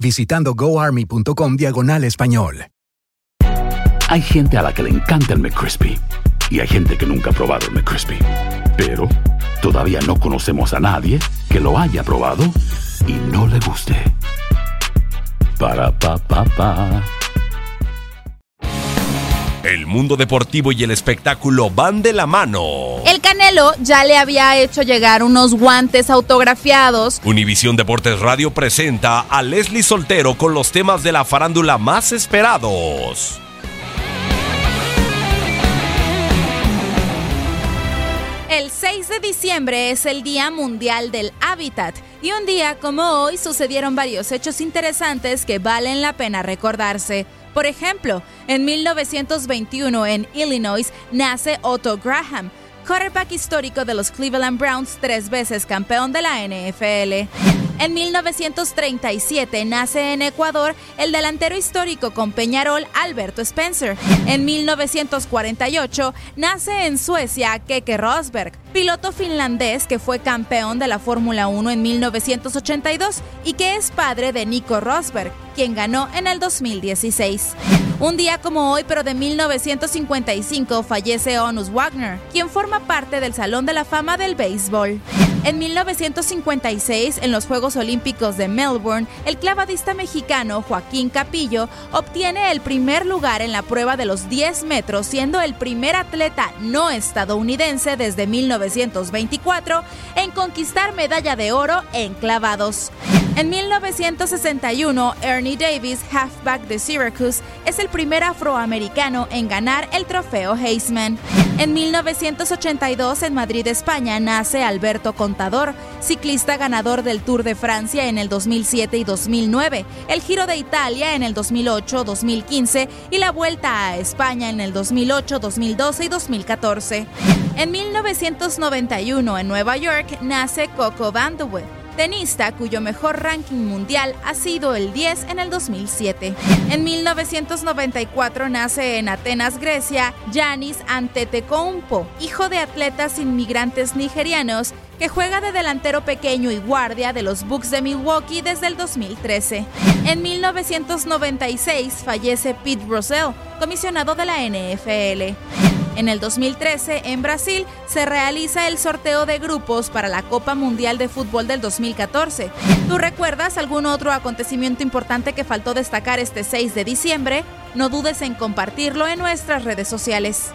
visitando goarmy.com diagonal español. Hay gente a la que le encanta el McCrispy y hay gente que nunca ha probado el McCrispy. Pero todavía no conocemos a nadie que lo haya probado y no le guste. Para pa pa pa. El mundo deportivo y el espectáculo van de la mano. El Canelo ya le había hecho llegar unos guantes autografiados. Univisión Deportes Radio presenta a Leslie Soltero con los temas de la farándula más esperados. El 6 de diciembre es el Día Mundial del Hábitat y un día como hoy sucedieron varios hechos interesantes que valen la pena recordarse. Por ejemplo, en 1921 en Illinois nace Otto Graham, quarterback histórico de los Cleveland Browns, tres veces campeón de la NFL. En 1937 nace en Ecuador el delantero histórico con Peñarol Alberto Spencer. En 1948 nace en Suecia Keke Rosberg, piloto finlandés que fue campeón de la Fórmula 1 en 1982 y que es padre de Nico Rosberg, quien ganó en el 2016. Un día como hoy, pero de 1955, fallece Onus Wagner, quien forma parte del Salón de la Fama del Béisbol. En 1956, en los Juegos Olímpicos de Melbourne, el clavadista mexicano Joaquín Capillo obtiene el primer lugar en la prueba de los 10 metros, siendo el primer atleta no estadounidense desde 1924 en conquistar medalla de oro en clavados. En 1961, Ernie Davis, halfback de Syracuse, es el primer afroamericano en ganar el trofeo Heisman. En 1982, en Madrid, España, nace Alberto Contador, ciclista ganador del Tour de Francia en el 2007 y 2009, el Giro de Italia en el 2008, 2015 y la Vuelta a España en el 2008, 2012 y 2014. En 1991, en Nueva York, nace Coco Vandeweghe tenista cuyo mejor ranking mundial ha sido el 10 en el 2007. En 1994 nace en Atenas, Grecia, Yanis Antetokounmpo, hijo de atletas inmigrantes nigerianos que juega de delantero pequeño y guardia de los Bucks de Milwaukee desde el 2013. En 1996 fallece Pete Rozelle, comisionado de la NFL. En el 2013, en Brasil, se realiza el sorteo de grupos para la Copa Mundial de Fútbol del 2014. ¿Tú recuerdas algún otro acontecimiento importante que faltó destacar este 6 de diciembre? No dudes en compartirlo en nuestras redes sociales.